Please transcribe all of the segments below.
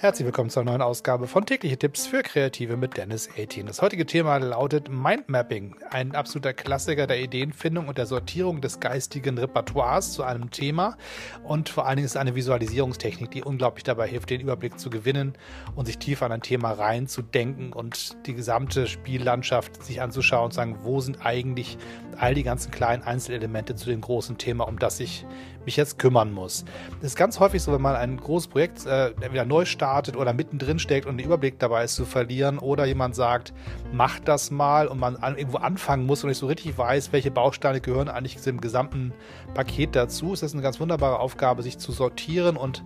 Herzlich willkommen zur neuen Ausgabe von Tägliche Tipps für Kreative mit Dennis 18. Das heutige Thema lautet Mindmapping, ein absoluter Klassiker der Ideenfindung und der Sortierung des geistigen Repertoires zu einem Thema. Und vor allen Dingen ist es eine Visualisierungstechnik, die unglaublich dabei hilft, den Überblick zu gewinnen und sich tiefer an ein Thema reinzudenken und die gesamte Spiellandschaft sich anzuschauen und zu sagen, wo sind eigentlich all die ganzen kleinen Einzelelemente zu dem großen Thema, um das ich mich jetzt kümmern muss. Das ist ganz häufig so, wenn man ein großes Projekt äh, entweder neu startet oder mittendrin steckt und den Überblick dabei ist zu verlieren oder jemand sagt, mach das mal und man an, irgendwo anfangen muss und nicht so richtig weiß, welche Bausteine gehören eigentlich im gesamten Paket dazu, ist das eine ganz wunderbare Aufgabe, sich zu sortieren und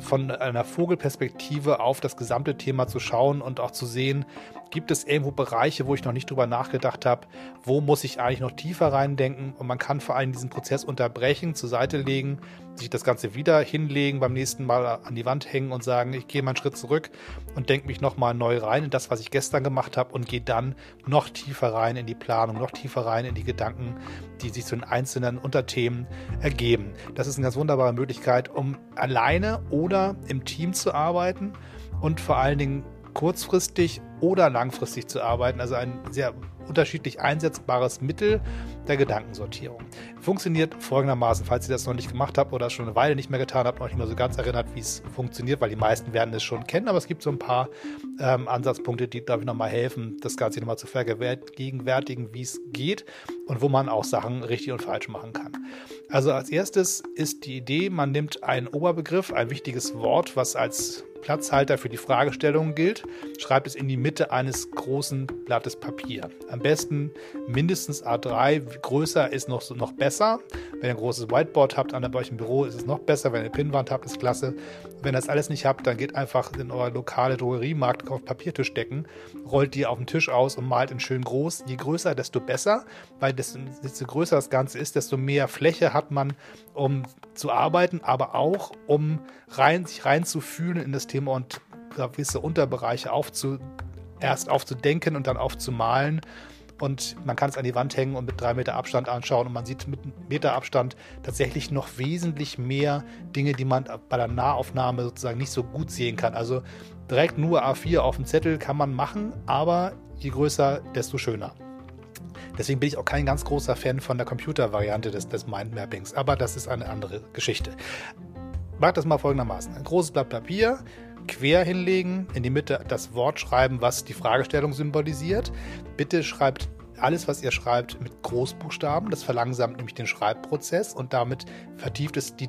von einer Vogelperspektive auf das gesamte Thema zu schauen und auch zu sehen, gibt es irgendwo Bereiche, wo ich noch nicht drüber nachgedacht habe, wo muss ich eigentlich noch tiefer reindenken und man kann vor allem diesen Prozess unterbrechen, zur Seite legen, sich das Ganze wieder hinlegen, beim nächsten Mal an die Wand hängen und sagen, ich gehe mal einen Schritt zurück und denke mich nochmal neu rein in das, was ich gestern gemacht habe und gehe dann noch tiefer rein in die Planung, noch tiefer rein in die Gedanken, die sich zu den einzelnen Unterthemen ergeben. Das ist eine ganz wunderbare Möglichkeit, um alleine oder im Team zu arbeiten und vor allen Dingen kurzfristig oder langfristig zu arbeiten. Also ein sehr unterschiedlich einsetzbares Mittel der Gedankensortierung. Funktioniert folgendermaßen, falls ihr das noch nicht gemacht habt oder schon eine Weile nicht mehr getan habt, noch nicht mehr so ganz erinnert, wie es funktioniert, weil die meisten werden es schon kennen, aber es gibt so ein paar ähm, Ansatzpunkte, die, glaube ich, nochmal helfen, das Ganze nochmal zu vergegenwärtigen, wie es geht und wo man auch Sachen richtig und falsch machen kann. Also als erstes ist die Idee, man nimmt einen Oberbegriff, ein wichtiges Wort, was als Platzhalter für die Fragestellung gilt, schreibt es in die Mitte eines großen Blattes Papier. Am besten mindestens A3, größer ist noch, noch besser. Wenn ihr ein großes Whiteboard habt an euch im Büro, ist es noch besser. Wenn ihr eine Pinnwand habt, ist klasse. Wenn ihr das alles nicht habt, dann geht einfach in eure lokale Drogeriemarkt auf Papiertisch decken, rollt die auf den Tisch aus und malt in schön groß. Je größer, desto besser, weil desto, desto größer das Ganze ist, desto mehr Fläche hat man, um zu arbeiten, aber auch um rein, sich reinzufühlen in das Thema und gewisse Unterbereiche aufzu, erst aufzudenken und dann aufzumalen. Und man kann es an die Wand hängen und mit drei Meter Abstand anschauen. Und man sieht mit Meter Abstand tatsächlich noch wesentlich mehr Dinge, die man bei der Nahaufnahme sozusagen nicht so gut sehen kann. Also direkt nur A4 auf dem Zettel kann man machen, aber je größer, desto schöner. Deswegen bin ich auch kein ganz großer Fan von der Computervariante des, des Mindmappings, aber das ist eine andere Geschichte. Macht das mal folgendermaßen: Ein großes Blatt Papier, quer hinlegen, in die Mitte das Wort schreiben, was die Fragestellung symbolisiert. Bitte schreibt alles, was ihr schreibt, mit Großbuchstaben. Das verlangsamt nämlich den Schreibprozess und damit vertieft es die,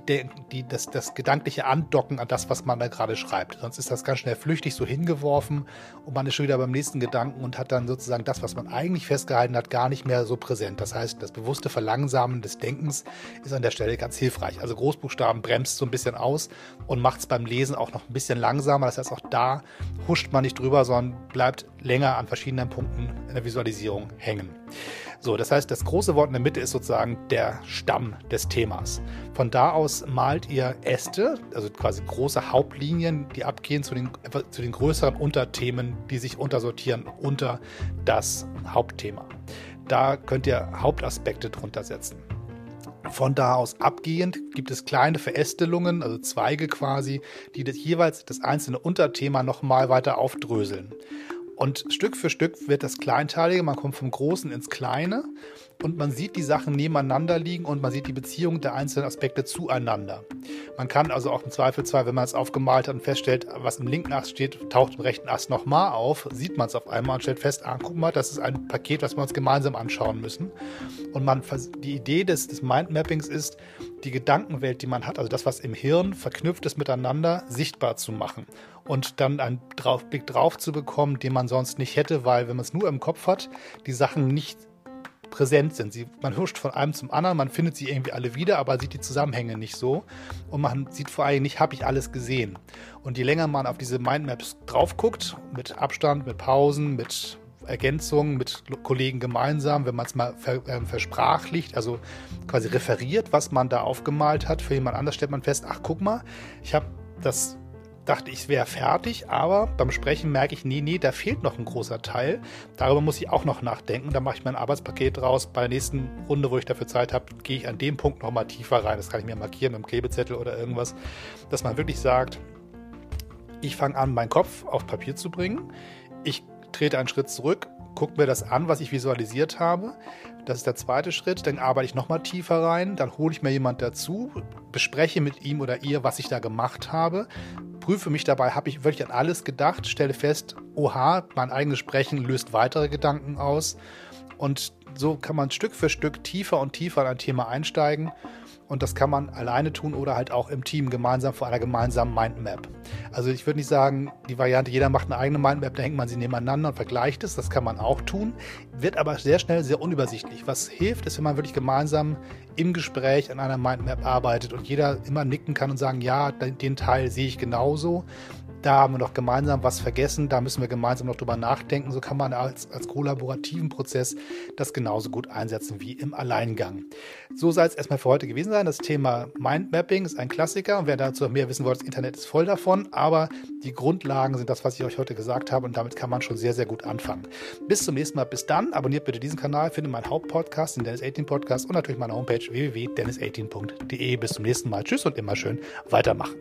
die, das, das gedankliche Andocken an das, was man da gerade schreibt. Sonst ist das ganz schnell flüchtig so hingeworfen und man ist schon wieder beim nächsten Gedanken und hat dann sozusagen das, was man eigentlich festgehalten hat, gar nicht mehr so präsent. Das heißt, das bewusste Verlangsamen des Denkens ist an der Stelle ganz hilfreich. Also Großbuchstaben bremst so ein bisschen aus und macht es beim Lesen auch noch ein bisschen langsamer. Das heißt, auch da huscht man nicht drüber, sondern bleibt länger an verschiedenen Punkten in der Visualisierung hängen. So, das heißt, das große Wort in der Mitte ist sozusagen der Stamm des Themas. Von da aus malt ihr Äste, also quasi große Hauptlinien, die abgehen zu den, zu den größeren Unterthemen, die sich untersortieren unter das Hauptthema. Da könnt ihr Hauptaspekte drunter setzen. Von da aus abgehend gibt es kleine Verästelungen, also Zweige quasi, die das jeweils das einzelne Unterthema nochmal weiter aufdröseln. Und Stück für Stück wird das Kleinteilige, man kommt vom Großen ins Kleine und man sieht die Sachen nebeneinander liegen und man sieht die Beziehung der einzelnen Aspekte zueinander. Man kann also auch im Zweifelsfall, wenn man es aufgemalt hat und feststellt, was im linken Ast steht, taucht im rechten Ast nochmal auf, sieht man es auf einmal und stellt fest, ah, guck mal, das ist ein Paket, was wir uns gemeinsam anschauen müssen. Und man, die Idee des, des Mindmappings ist, die Gedankenwelt, die man hat, also das, was im Hirn verknüpft ist miteinander, sichtbar zu machen und dann einen drauf, Blick drauf zu bekommen, den man sonst nicht hätte, weil wenn man es nur im Kopf hat, die Sachen nicht präsent sind. Sie, man huscht von einem zum anderen, man findet sie irgendwie alle wieder, aber sieht die Zusammenhänge nicht so. Und man sieht vor allem nicht, habe ich alles gesehen. Und je länger man auf diese Mindmaps drauf guckt, mit Abstand, mit Pausen, mit Ergänzungen, mit Kollegen gemeinsam, wenn man es mal ver, äh, versprachlicht, also quasi referiert, was man da aufgemalt hat, für jemand anders stellt man fest, ach guck mal, ich habe das dachte, ich wäre fertig, aber beim Sprechen merke ich, nee, nee, da fehlt noch ein großer Teil. Darüber muss ich auch noch nachdenken. Da mache ich mein Arbeitspaket raus. Bei der nächsten Runde, wo ich dafür Zeit habe, gehe ich an dem Punkt nochmal tiefer rein. Das kann ich mir markieren mit einem Klebezettel oder irgendwas, dass man wirklich sagt, Ich fange an, meinen Kopf auf Papier zu bringen. Ich trete einen Schritt zurück, gucke mir das an, was ich visualisiert habe. Das ist der zweite Schritt. Dann arbeite ich nochmal tiefer rein. Dann hole ich mir jemand dazu, bespreche mit ihm oder ihr, was ich da gemacht habe. Prüfe mich dabei, habe ich wirklich an alles gedacht, stelle fest, oha, mein eigenes Sprechen löst weitere Gedanken aus. Und so kann man Stück für Stück tiefer und tiefer in ein Thema einsteigen und das kann man alleine tun oder halt auch im Team gemeinsam vor einer gemeinsamen Mindmap. Also ich würde nicht sagen, die Variante, jeder macht eine eigene Mindmap, da hängt man sie nebeneinander und vergleicht es. Das kann man auch tun, wird aber sehr schnell sehr unübersichtlich. Was hilft, ist, wenn man wirklich gemeinsam im Gespräch an einer Mindmap arbeitet und jeder immer nicken kann und sagen, ja, den Teil sehe ich genauso da haben wir noch gemeinsam was vergessen, da müssen wir gemeinsam noch drüber nachdenken. So kann man als, als kollaborativen Prozess das genauso gut einsetzen wie im Alleingang. So soll es erstmal für heute gewesen sein. Das Thema Mindmapping ist ein Klassiker und wer dazu mehr wissen wollte, das Internet ist voll davon, aber die Grundlagen sind das, was ich euch heute gesagt habe und damit kann man schon sehr, sehr gut anfangen. Bis zum nächsten Mal, bis dann. Abonniert bitte diesen Kanal, findet meinen Hauptpodcast, den Dennis 18 Podcast und natürlich meine Homepage www.dennis18.de. Bis zum nächsten Mal. Tschüss und immer schön weitermachen.